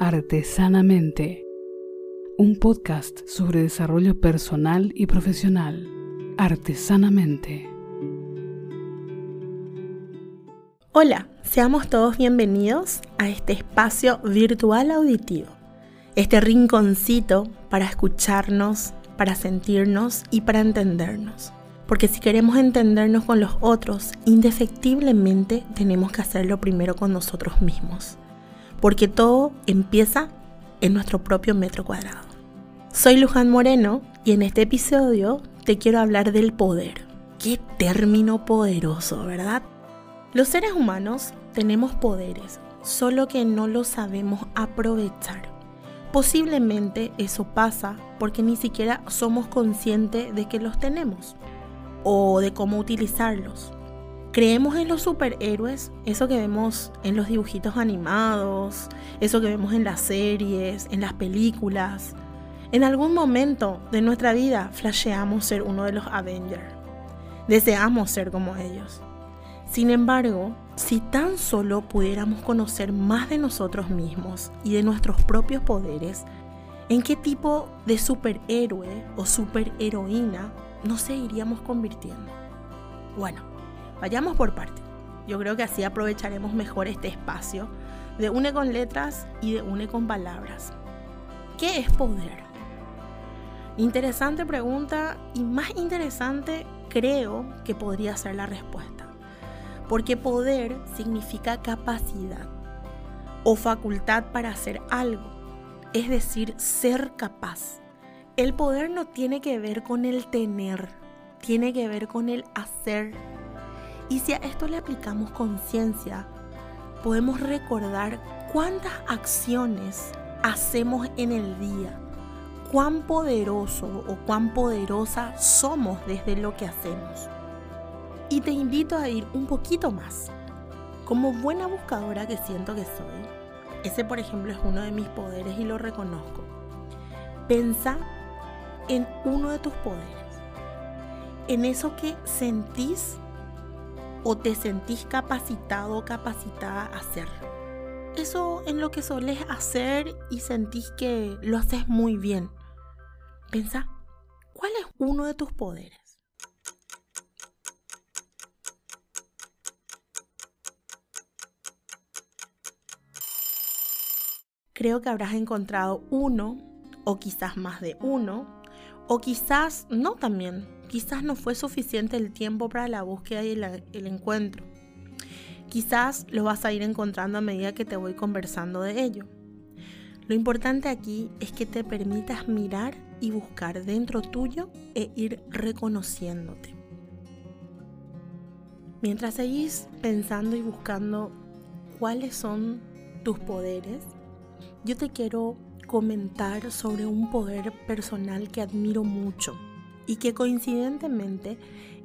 Artesanamente, un podcast sobre desarrollo personal y profesional. Artesanamente. Hola, seamos todos bienvenidos a este espacio virtual auditivo, este rinconcito para escucharnos, para sentirnos y para entendernos. Porque si queremos entendernos con los otros, indefectiblemente tenemos que hacerlo primero con nosotros mismos porque todo empieza en nuestro propio metro cuadrado. Soy Luján Moreno y en este episodio te quiero hablar del poder. Qué término poderoso, ¿verdad? Los seres humanos tenemos poderes, solo que no los sabemos aprovechar. Posiblemente eso pasa porque ni siquiera somos conscientes de que los tenemos o de cómo utilizarlos. Creemos en los superhéroes, eso que vemos en los dibujitos animados, eso que vemos en las series, en las películas. En algún momento de nuestra vida flasheamos ser uno de los Avengers. Deseamos ser como ellos. Sin embargo, si tan solo pudiéramos conocer más de nosotros mismos y de nuestros propios poderes, ¿en qué tipo de superhéroe o superheroína nos seguiríamos convirtiendo? Bueno, Vayamos por parte. Yo creo que así aprovecharemos mejor este espacio de une con letras y de une con palabras. ¿Qué es poder? Interesante pregunta y más interesante creo que podría ser la respuesta. Porque poder significa capacidad o facultad para hacer algo, es decir, ser capaz. El poder no tiene que ver con el tener, tiene que ver con el hacer y si a esto le aplicamos conciencia, podemos recordar cuántas acciones hacemos en el día, cuán poderoso o cuán poderosa somos desde lo que hacemos. Y te invito a ir un poquito más. Como buena buscadora que siento que soy, ese por ejemplo es uno de mis poderes y lo reconozco. Pensa en uno de tus poderes, en eso que sentís o te sentís capacitado o capacitada a hacer. Eso en lo que solés hacer y sentís que lo haces muy bien. Pensa, ¿cuál es uno de tus poderes? Creo que habrás encontrado uno o quizás más de uno o quizás no también quizás no fue suficiente el tiempo para la búsqueda y el, encuentro. Quizás lo vas a ir encontrando a medida que te voy conversando de ello. Lo importante aquí es que te permitas mirar y buscar dentro tuyo e ir reconociéndote. Mientras seguís pensando y buscando cuáles son tus poderes, yo te quiero comentar sobre un poder personal que admiro mucho y que coincidentemente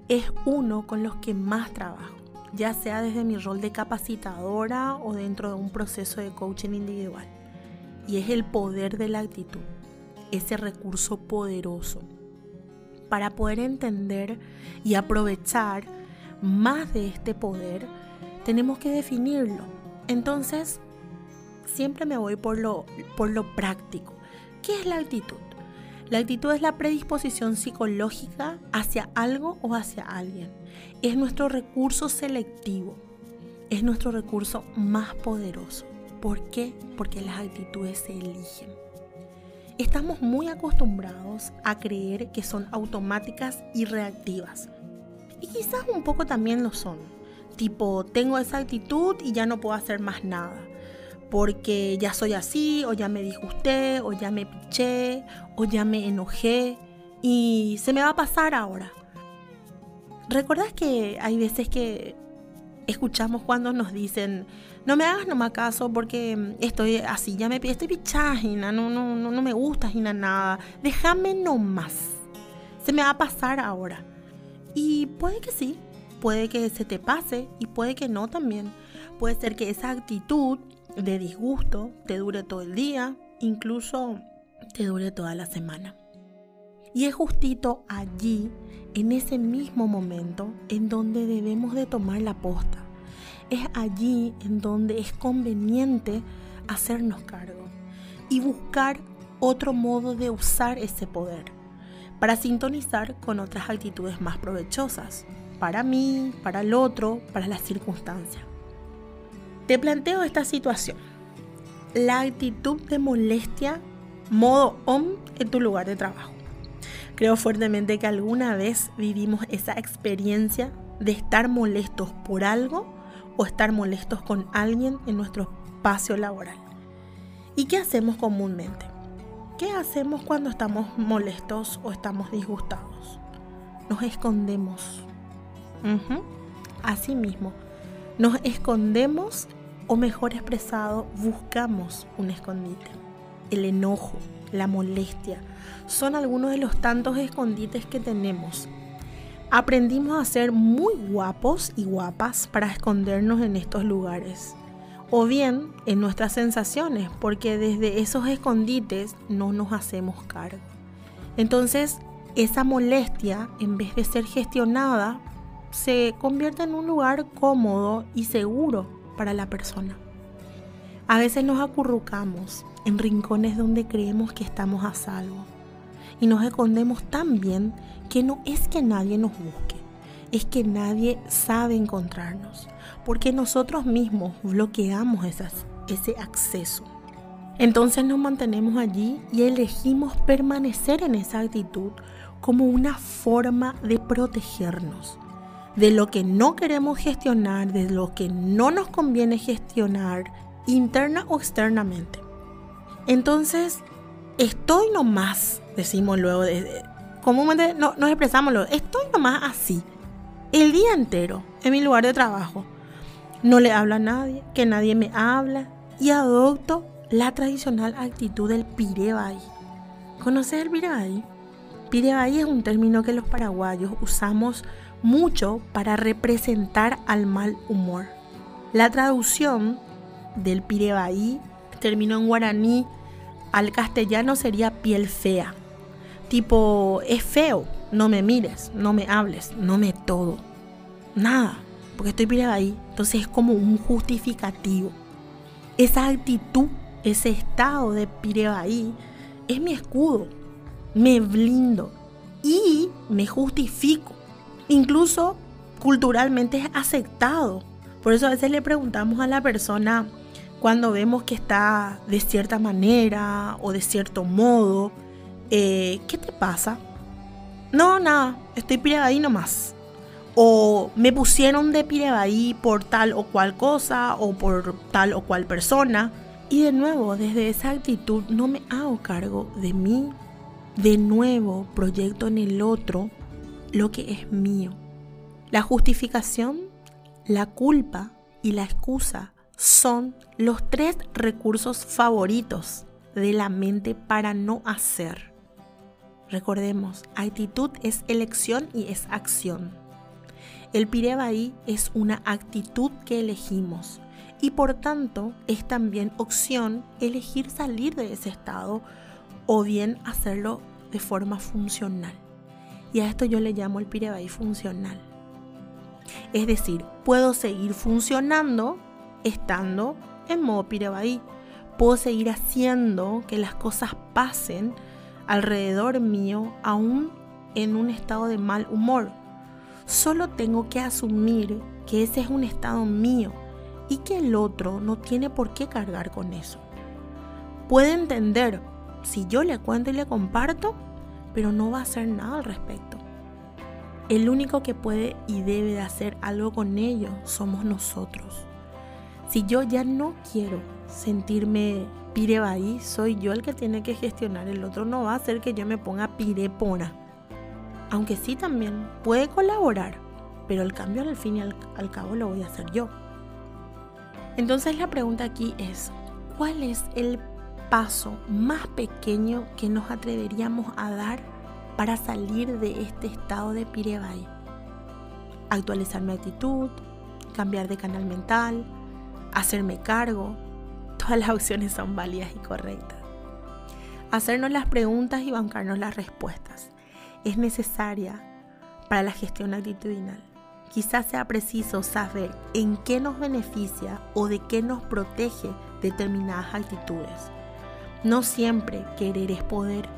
es uno con los que más trabajo, ya sea desde mi rol de capacitadora o dentro de un proceso de coaching individual. Y es el poder de la actitud, ese recurso poderoso. Para poder entender y aprovechar más de este poder, tenemos que definirlo. Entonces, siempre me voy por lo, por lo práctico. ¿Qué es la actitud? La actitud es la predisposición psicológica hacia algo o hacia alguien. Es nuestro recurso selectivo. Es nuestro recurso más poderoso. ¿Por qué? Porque las actitudes se eligen. Estamos muy acostumbrados a creer que son automáticas y reactivas. Y quizás un poco también lo son. Tipo, tengo esa actitud y ya no puedo hacer más nada porque ya soy así, o ya me disgusté, o ya me piché, o ya me enojé, y se me va a pasar ahora. ¿Recuerdas que hay veces que escuchamos cuando nos dicen, no me hagas nomás caso porque estoy así, ya me estoy pichajina, no, no, no, no me gusta nada, déjame nomás, se me va a pasar ahora. Y puede que sí, puede que se te pase y puede que no también. Puede ser que esa actitud de disgusto te dure todo el día, incluso te dure toda la semana. Y es justito allí, en ese mismo momento, en donde debemos de tomar la posta. Es allí en donde es conveniente hacernos cargo. y buscar otro modo de usar ese poder para sintonizar con otras actitudes más provechosas, para mí, para el otro, para la circunstancia. Te planteo esta situación. La actitud de molestia modo on en tu lugar de trabajo. Creo fuertemente que alguna vez vivimos esa experiencia de estar molestos por algo o estar molestos con alguien en nuestro espacio laboral. ¿Y qué hacemos comúnmente? ¿Qué hacemos cuando estamos molestos o estamos disgustados? Nos escondemos. Así mismo, nos escondemos o mejor expresado, buscamos un escondite. El enojo, la molestia, son algunos de los tantos escondites que tenemos. Aprendimos a ser muy guapos y guapas para escondernos en estos lugares o bien en nuestras sensaciones, porque desde esos escondites no nos hacemos cargo. Entonces, esa molestia, en vez de ser gestionada, se convierte en un lugar cómodo y seguro para la persona. A veces nos acurrucamos en rincones donde creemos que estamos a salvo y nos escondemos tan bien que no es que nadie nos busque, es que nadie sabe encontrarnos porque nosotros mismos bloqueamos ese acceso. Entonces nos mantenemos allí y elegimos permanecer en esa actitud como una forma de protegernos de lo que no queremos gestionar, de lo que no nos conviene gestionar, interna o externamente. Entonces, estoy nomás, decimos luego, comúnmente no, nos expresamos luego, estoy nomás así, el día entero, en mi lugar de trabajo no le hablo a nadie, que nadie me habla y adopto la tradicional actitud del pirebai. ¿Conoces el pirebai? Pirebai es un término que los paraguayos usamos mucho para representar al mal humor. La traducción del pirebai, término en guaraní, al castellano sería piel fea. Tipo, es feo, no me mires, no me hables, no me todo. Nada porque estoy ahí. Entonces es como un justificativo. Esa actitud, ese estado de ahí, es mi escudo. Me blindo y me justifico. Incluso culturalmente es aceptado. Por eso a veces le preguntamos a la persona cuando vemos que está de cierta manera o de cierto modo, eh, ¿qué te pasa? No, nada, estoy ahí nomás o me pusieron de ahí por tal o cual cosa o por tal o cual persona. Y de nuevo, desde esa actitud no me hago cargo de mí. De nuevo, proyecto en el otro lo que es mío. La justificación, la culpa y la excusa son los tres recursos favoritos de la mente para no hacer. Recordemos, actitud es elección y es acción. El pirebaí es una actitud que elegimos y por tanto es también opción elegir salir de ese estado o bien hacerlo de forma funcional. Y a esto yo le llamo el pirebaí funcional. Es decir, puedo seguir funcionando estando en modo pirebaí. Puedo seguir haciendo que las cosas pasen alrededor mío aún en un estado de mal humor Solo tengo que asumir que ese es un estado mío y que el otro no tiene por qué cargar con eso. Puede entender si yo le cuento y le comparto, pero no va a hacer nada al respecto. El único que puede y debe de hacer algo con ello somos nosotros. Si yo ya no quiero sentirme pirebaí, soy yo el que tiene que gestionar. El otro no va a hacer que yo me ponga pirepona aunque sí también puede colaborar, pero el cambio al fin y al, cabo lo voy a hacer yo. Entonces la pregunta aquí es, ¿cuál es el paso más pequeño que nos atreveríamos a dar para salir de este estado de pirebay? Actualizar mi actitud, cambiar de canal mental, hacerme cargo. Todas las opciones son válidas y correctas. Hacernos las preguntas y bancarnos las respuestas es necesaria para la gestión actitudinal. Quizás sea preciso saber en qué nos beneficia o de qué nos protege determinadas actitudes. No siempre querer es poder,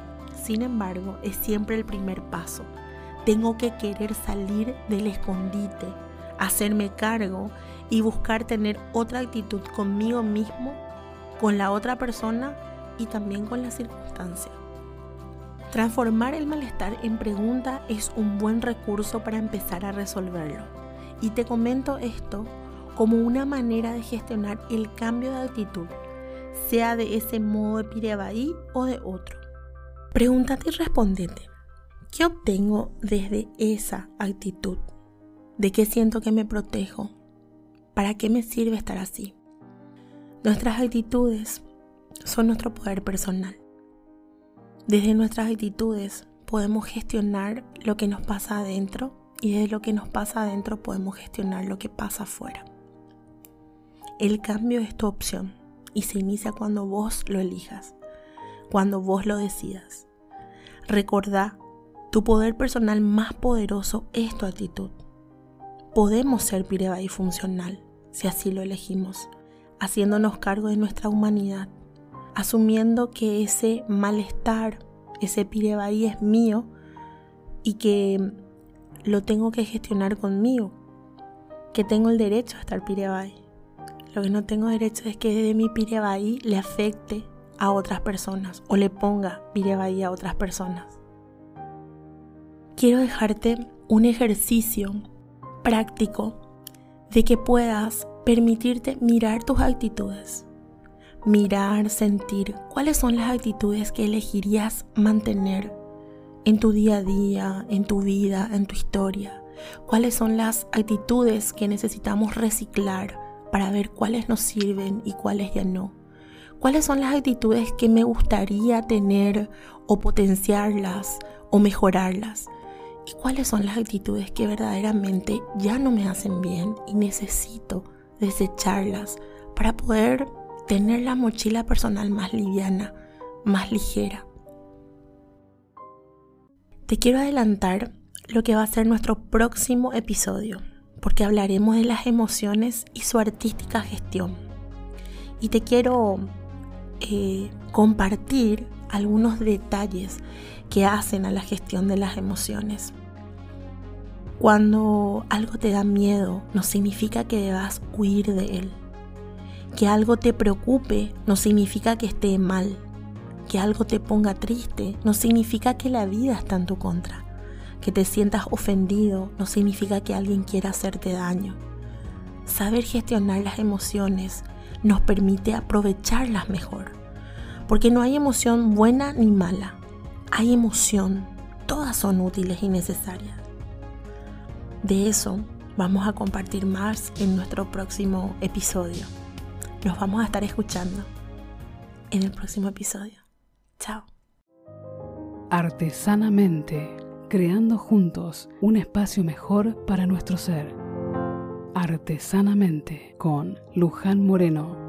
sin embargo, es siempre el primer paso. Tengo que querer salir del escondite, hacerme cargo y buscar tener otra actitud conmigo mismo, con la otra persona y también con la circunstancia. Transformar el malestar en pregunta es un buen recurso para empezar a resolverlo. Y te comento esto como una manera de gestionar el cambio de actitud, sea de ese modo de Pirebaí o de otro. Pregúntate y respondete, ¿qué obtengo desde esa actitud? ¿De qué siento que me protejo? ¿Para qué me sirve estar así? Nuestras actitudes son nuestro poder personal. Desde nuestras actitudes podemos gestionar lo que nos pasa adentro y desde lo que nos pasa adentro podemos gestionar lo que pasa afuera. El cambio es tu opción y se inicia cuando vos lo elijas, cuando vos lo decidas. Recordá, tu poder personal más poderoso es tu actitud. Podemos ser y funcional si así lo elegimos, haciéndonos cargo de nuestra humanidad asumiendo que ese malestar, ese pirebaí es mío y que lo tengo que gestionar conmigo, que tengo el derecho a estar pirebaí. Lo que no tengo derecho es que de mi pirebaí le afecte a otras personas o le ponga pirebaí a otras personas. Quiero dejarte un ejercicio práctico de que puedas permitirte mirar tus actitudes mirar, sentir cuáles son las actitudes que elegirías mantener en tu día a día, en tu vida, en tu historia. Cuáles son las actitudes que necesitamos reciclar para ver cuáles nos sirven y cuáles ya no. Cuáles son las actitudes que me gustaría tener o potenciarlas o mejorarlas. Y cuáles son las actitudes que verdaderamente ya no me hacen bien y necesito desecharlas para poder tener la mochila personal más liviana, más ligera. Te quiero adelantar lo que va a ser nuestro próximo episodio, porque hablaremos de las emociones y su artística gestión. Y te quiero eh, compartir algunos detalles que hacen a la gestión de las emociones. Cuando algo te da miedo, no significa que debas huir de él. Que algo te preocupe no significa que esté mal. Que algo te ponga triste no significa que la vida está en tu contra. Que te sientas ofendido no significa que alguien quiera hacerte daño. Saber gestionar las emociones nos permite aprovecharlas mejor. Porque no hay emoción buena ni mala. Hay emoción. Todas son útiles y necesarias. De eso vamos a compartir más en nuestro próximo episodio. Nos vamos a estar escuchando en el próximo episodio. Chao. Artesanamente, creando juntos un espacio mejor para nuestro ser. Artesanamente con Luján Moreno.